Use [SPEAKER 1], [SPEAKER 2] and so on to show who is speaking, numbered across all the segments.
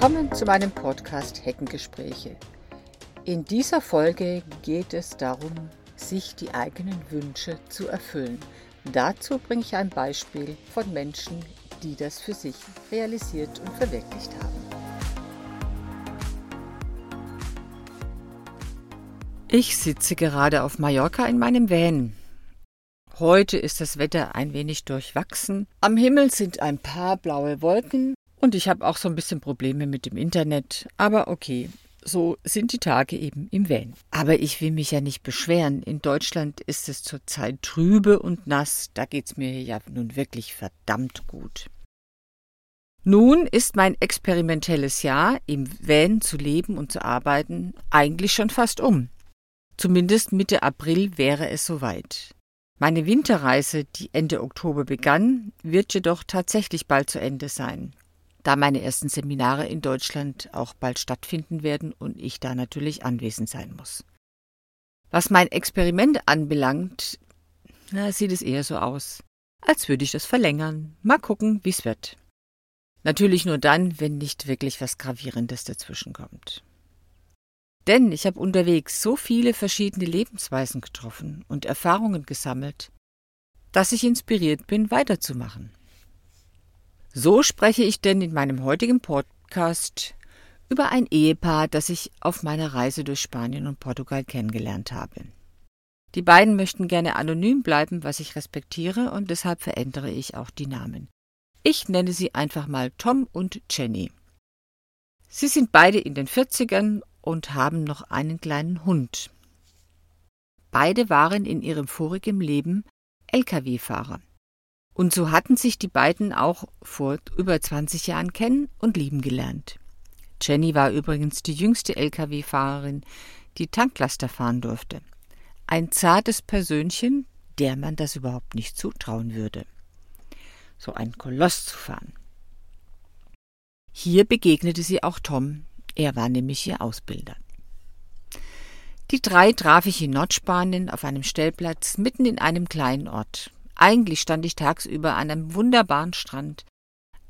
[SPEAKER 1] Willkommen zu meinem Podcast Heckengespräche. In dieser Folge geht es darum, sich die eigenen Wünsche zu erfüllen. Dazu bringe ich ein Beispiel von Menschen, die das für sich realisiert und verwirklicht haben. Ich sitze gerade auf Mallorca in meinem Van. Heute ist das Wetter ein wenig durchwachsen. Am Himmel sind ein paar blaue Wolken und ich habe auch so ein bisschen Probleme mit dem Internet. Aber okay, so sind die Tage eben im Van. Aber ich will mich ja nicht beschweren. In Deutschland ist es zurzeit trübe und nass. Da geht's mir ja nun wirklich verdammt gut. Nun ist mein experimentelles Jahr, im Van zu leben und zu arbeiten, eigentlich schon fast um. Zumindest Mitte April wäre es soweit. Meine Winterreise, die Ende Oktober begann, wird jedoch tatsächlich bald zu Ende sein da meine ersten Seminare in Deutschland auch bald stattfinden werden und ich da natürlich anwesend sein muss. Was mein Experiment anbelangt, na, sieht es eher so aus, als würde ich das verlängern. Mal gucken, wie's wird. Natürlich nur dann, wenn nicht wirklich was Gravierendes dazwischenkommt. Denn ich habe unterwegs so viele verschiedene Lebensweisen getroffen und Erfahrungen gesammelt, dass ich inspiriert bin, weiterzumachen. So spreche ich denn in meinem heutigen Podcast über ein Ehepaar, das ich auf meiner Reise durch Spanien und Portugal kennengelernt habe. Die beiden möchten gerne anonym bleiben, was ich respektiere, und deshalb verändere ich auch die Namen. Ich nenne sie einfach mal Tom und Jenny. Sie sind beide in den 40ern und haben noch einen kleinen Hund. Beide waren in ihrem vorigen Leben Lkw-Fahrer. Und so hatten sich die beiden auch vor über 20 Jahren kennen und lieben gelernt. Jenny war übrigens die jüngste Lkw-Fahrerin, die Tanklaster fahren durfte. Ein zartes Persönchen, der man das überhaupt nicht zutrauen würde. So einen Koloss zu fahren. Hier begegnete sie auch Tom, er war nämlich ihr Ausbilder. Die drei traf ich in Nordspanien auf einem Stellplatz mitten in einem kleinen Ort. Eigentlich stand ich tagsüber an einem wunderbaren Strand,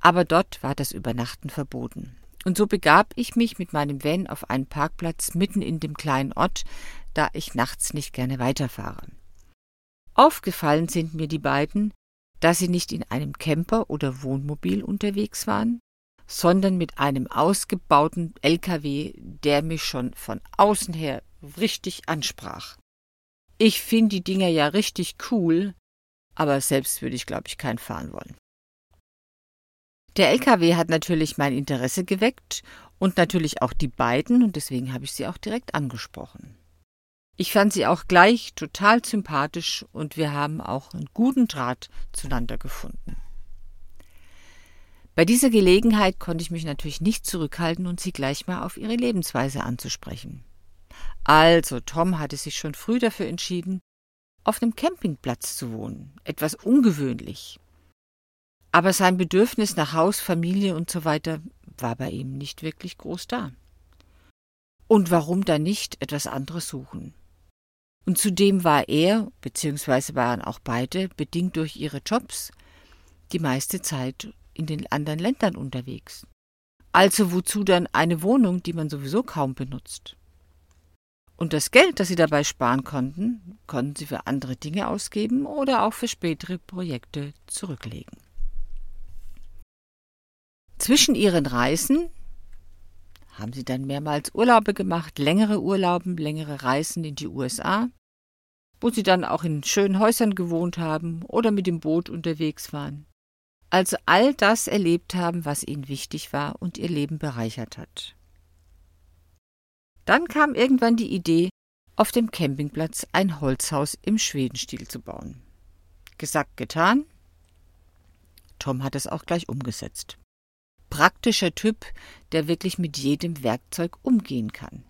[SPEAKER 1] aber dort war das Übernachten verboten. Und so begab ich mich mit meinem Van auf einen Parkplatz mitten in dem kleinen Ort, da ich nachts nicht gerne weiterfahre. Aufgefallen sind mir die beiden, da sie nicht in einem Camper oder Wohnmobil unterwegs waren, sondern mit einem ausgebauten LKW, der mich schon von außen her richtig ansprach. Ich finde die Dinger ja richtig cool, aber selbst würde ich, glaube ich, keinen fahren wollen. Der LKW hat natürlich mein Interesse geweckt und natürlich auch die beiden und deswegen habe ich sie auch direkt angesprochen. Ich fand sie auch gleich total sympathisch und wir haben auch einen guten Draht zueinander gefunden. Bei dieser Gelegenheit konnte ich mich natürlich nicht zurückhalten und sie gleich mal auf ihre Lebensweise anzusprechen. Also, Tom hatte sich schon früh dafür entschieden, auf einem Campingplatz zu wohnen, etwas ungewöhnlich. Aber sein Bedürfnis nach Haus, Familie und so weiter war bei ihm nicht wirklich groß da. Und warum dann nicht etwas anderes suchen? Und zudem war er, beziehungsweise waren auch beide, bedingt durch ihre Jobs, die meiste Zeit in den anderen Ländern unterwegs. Also wozu dann eine Wohnung, die man sowieso kaum benutzt? Und das Geld, das sie dabei sparen konnten, konnten sie für andere Dinge ausgeben oder auch für spätere Projekte zurücklegen. Zwischen ihren Reisen haben sie dann mehrmals Urlaube gemacht, längere Urlauben, längere Reisen in die USA, wo sie dann auch in schönen Häusern gewohnt haben oder mit dem Boot unterwegs waren. Also all das erlebt haben, was ihnen wichtig war und ihr Leben bereichert hat. Dann kam irgendwann die Idee, auf dem Campingplatz ein Holzhaus im Schwedenstil zu bauen. Gesagt, getan. Tom hat es auch gleich umgesetzt. Praktischer Typ, der wirklich mit jedem Werkzeug umgehen kann.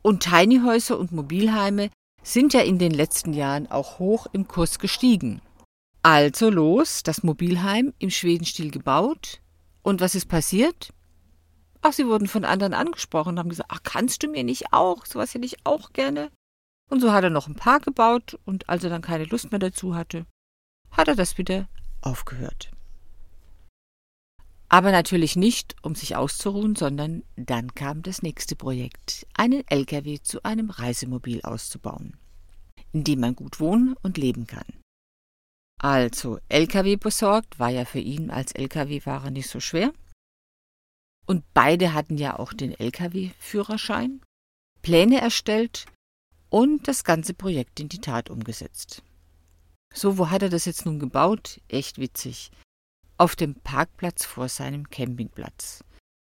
[SPEAKER 1] Und Tinyhäuser und Mobilheime sind ja in den letzten Jahren auch hoch im Kurs gestiegen. Also los, das Mobilheim im Schwedenstil gebaut. Und was ist passiert? Ach, sie wurden von anderen angesprochen und haben gesagt, ach, kannst du mir nicht auch? Sowas hätte ich auch gerne. Und so hat er noch ein paar gebaut und als er dann keine Lust mehr dazu hatte, hat er das wieder aufgehört. Aber natürlich nicht, um sich auszuruhen, sondern dann kam das nächste Projekt, einen LKW zu einem Reisemobil auszubauen, in dem man gut wohnen und leben kann. Also LKW besorgt war ja für ihn als LKW-Fahrer nicht so schwer. Und beide hatten ja auch den LKW-Führerschein, Pläne erstellt und das ganze Projekt in die Tat umgesetzt. So, wo hat er das jetzt nun gebaut? Echt witzig auf dem Parkplatz vor seinem Campingplatz.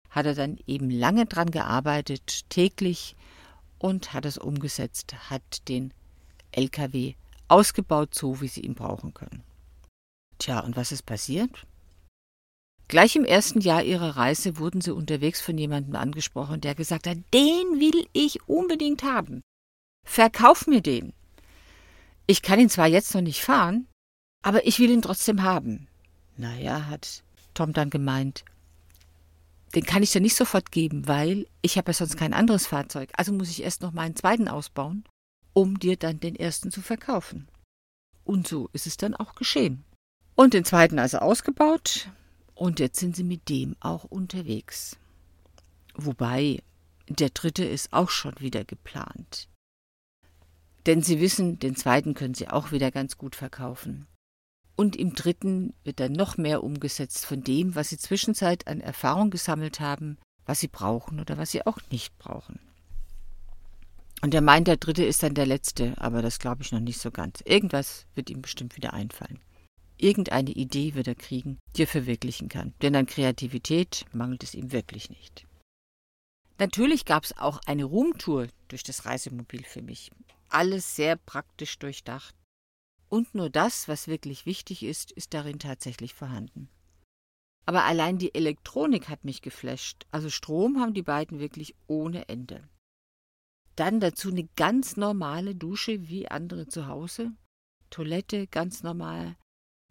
[SPEAKER 1] Hat er dann eben lange dran gearbeitet, täglich, und hat es umgesetzt, hat den LKW ausgebaut, so wie sie ihn brauchen können. Tja, und was ist passiert? Gleich im ersten Jahr ihrer Reise wurden sie unterwegs von jemandem angesprochen, der gesagt hat, den will ich unbedingt haben. Verkauf mir den. Ich kann ihn zwar jetzt noch nicht fahren, aber ich will ihn trotzdem haben. Naja, hat Tom dann gemeint, den kann ich dir nicht sofort geben, weil ich habe ja sonst kein anderes Fahrzeug. Also muss ich erst noch meinen zweiten ausbauen, um dir dann den ersten zu verkaufen. Und so ist es dann auch geschehen. Und den zweiten also ausgebaut und jetzt sind sie mit dem auch unterwegs. Wobei, der dritte ist auch schon wieder geplant. Denn sie wissen, den zweiten können sie auch wieder ganz gut verkaufen. Und im dritten wird dann noch mehr umgesetzt von dem, was sie zwischenzeit an Erfahrung gesammelt haben, was sie brauchen oder was sie auch nicht brauchen. Und er meint, der dritte ist dann der letzte, aber das glaube ich noch nicht so ganz. Irgendwas wird ihm bestimmt wieder einfallen. Irgendeine Idee wird er kriegen, die er verwirklichen kann. Denn an Kreativität mangelt es ihm wirklich nicht. Natürlich gab es auch eine Ruhmtour durch das Reisemobil für mich. Alles sehr praktisch durchdacht. Und nur das, was wirklich wichtig ist, ist darin tatsächlich vorhanden. Aber allein die Elektronik hat mich geflasht. Also Strom haben die beiden wirklich ohne Ende. Dann dazu eine ganz normale Dusche wie andere zu Hause. Toilette ganz normal.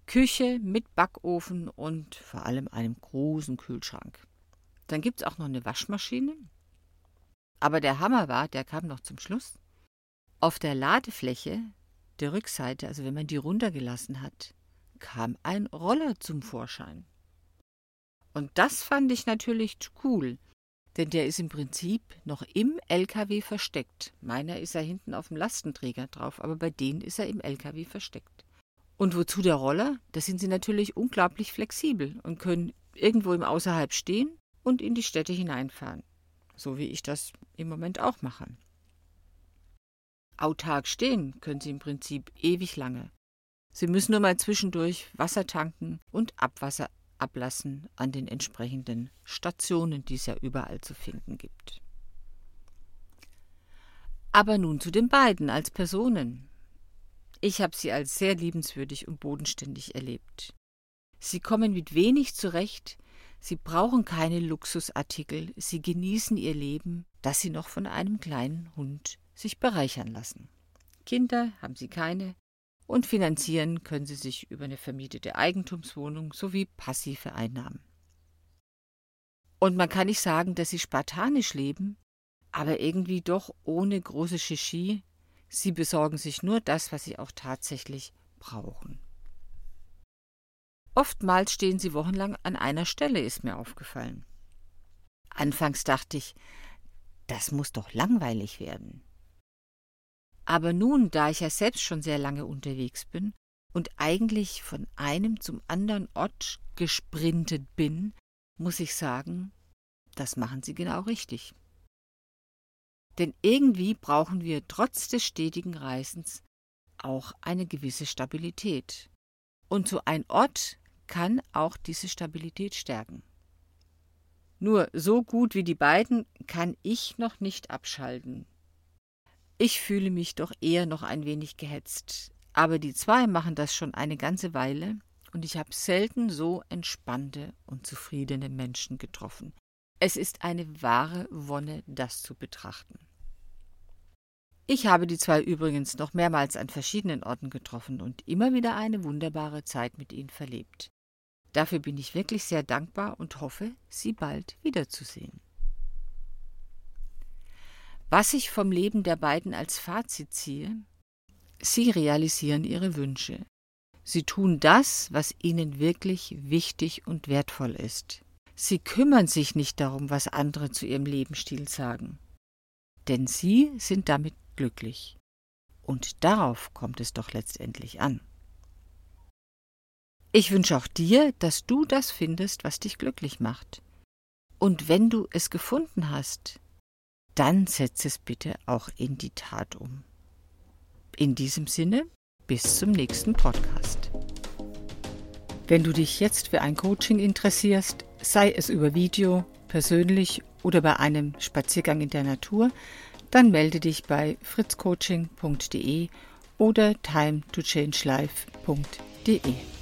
[SPEAKER 1] Küche mit Backofen und vor allem einem großen Kühlschrank. Dann gibt es auch noch eine Waschmaschine. Aber der Hammer war, der kam noch zum Schluss. Auf der Ladefläche der Rückseite, also wenn man die runtergelassen hat, kam ein Roller zum Vorschein. Und das fand ich natürlich cool, denn der ist im Prinzip noch im LKW versteckt. Meiner ist ja hinten auf dem Lastenträger drauf, aber bei denen ist er im LKW versteckt. Und wozu der Roller? Da sind sie natürlich unglaublich flexibel und können irgendwo im Außerhalb stehen und in die Städte hineinfahren. So wie ich das im Moment auch mache. Autark stehen können sie im Prinzip ewig lange. Sie müssen nur mal zwischendurch Wasser tanken und Abwasser ablassen an den entsprechenden Stationen, die es ja überall zu finden gibt. Aber nun zu den beiden als Personen. Ich habe sie als sehr liebenswürdig und bodenständig erlebt. Sie kommen mit wenig zurecht, sie brauchen keine Luxusartikel, sie genießen ihr Leben, das sie noch von einem kleinen Hund sich bereichern lassen. Kinder haben sie keine und finanzieren können sie sich über eine vermietete Eigentumswohnung sowie passive Einnahmen. Und man kann nicht sagen, dass sie spartanisch leben, aber irgendwie doch ohne große Shishi. Sie besorgen sich nur das, was sie auch tatsächlich brauchen. Oftmals stehen sie wochenlang an einer Stelle, ist mir aufgefallen. Anfangs dachte ich, das muss doch langweilig werden. Aber nun, da ich ja selbst schon sehr lange unterwegs bin und eigentlich von einem zum anderen Ort gesprintet bin, muss ich sagen, das machen Sie genau richtig. Denn irgendwie brauchen wir trotz des stetigen Reisens auch eine gewisse Stabilität. Und so ein Ort kann auch diese Stabilität stärken. Nur so gut wie die beiden kann ich noch nicht abschalten. Ich fühle mich doch eher noch ein wenig gehetzt. Aber die zwei machen das schon eine ganze Weile und ich habe selten so entspannte und zufriedene Menschen getroffen. Es ist eine wahre Wonne, das zu betrachten. Ich habe die zwei übrigens noch mehrmals an verschiedenen Orten getroffen und immer wieder eine wunderbare Zeit mit ihnen verlebt. Dafür bin ich wirklich sehr dankbar und hoffe, sie bald wiederzusehen. Was ich vom Leben der beiden als Fazit ziehe, sie realisieren ihre Wünsche. Sie tun das, was ihnen wirklich wichtig und wertvoll ist. Sie kümmern sich nicht darum, was andere zu ihrem Lebensstil sagen. Denn sie sind damit glücklich. Und darauf kommt es doch letztendlich an. Ich wünsche auch dir, dass du das findest, was dich glücklich macht. Und wenn du es gefunden hast, dann setz es bitte auch in die Tat um. In diesem Sinne, bis zum nächsten Podcast. Wenn du dich jetzt für ein Coaching interessierst, sei es über Video, persönlich oder bei einem Spaziergang in der Natur, dann melde dich bei fritzcoaching.de oder timetochange.life.de.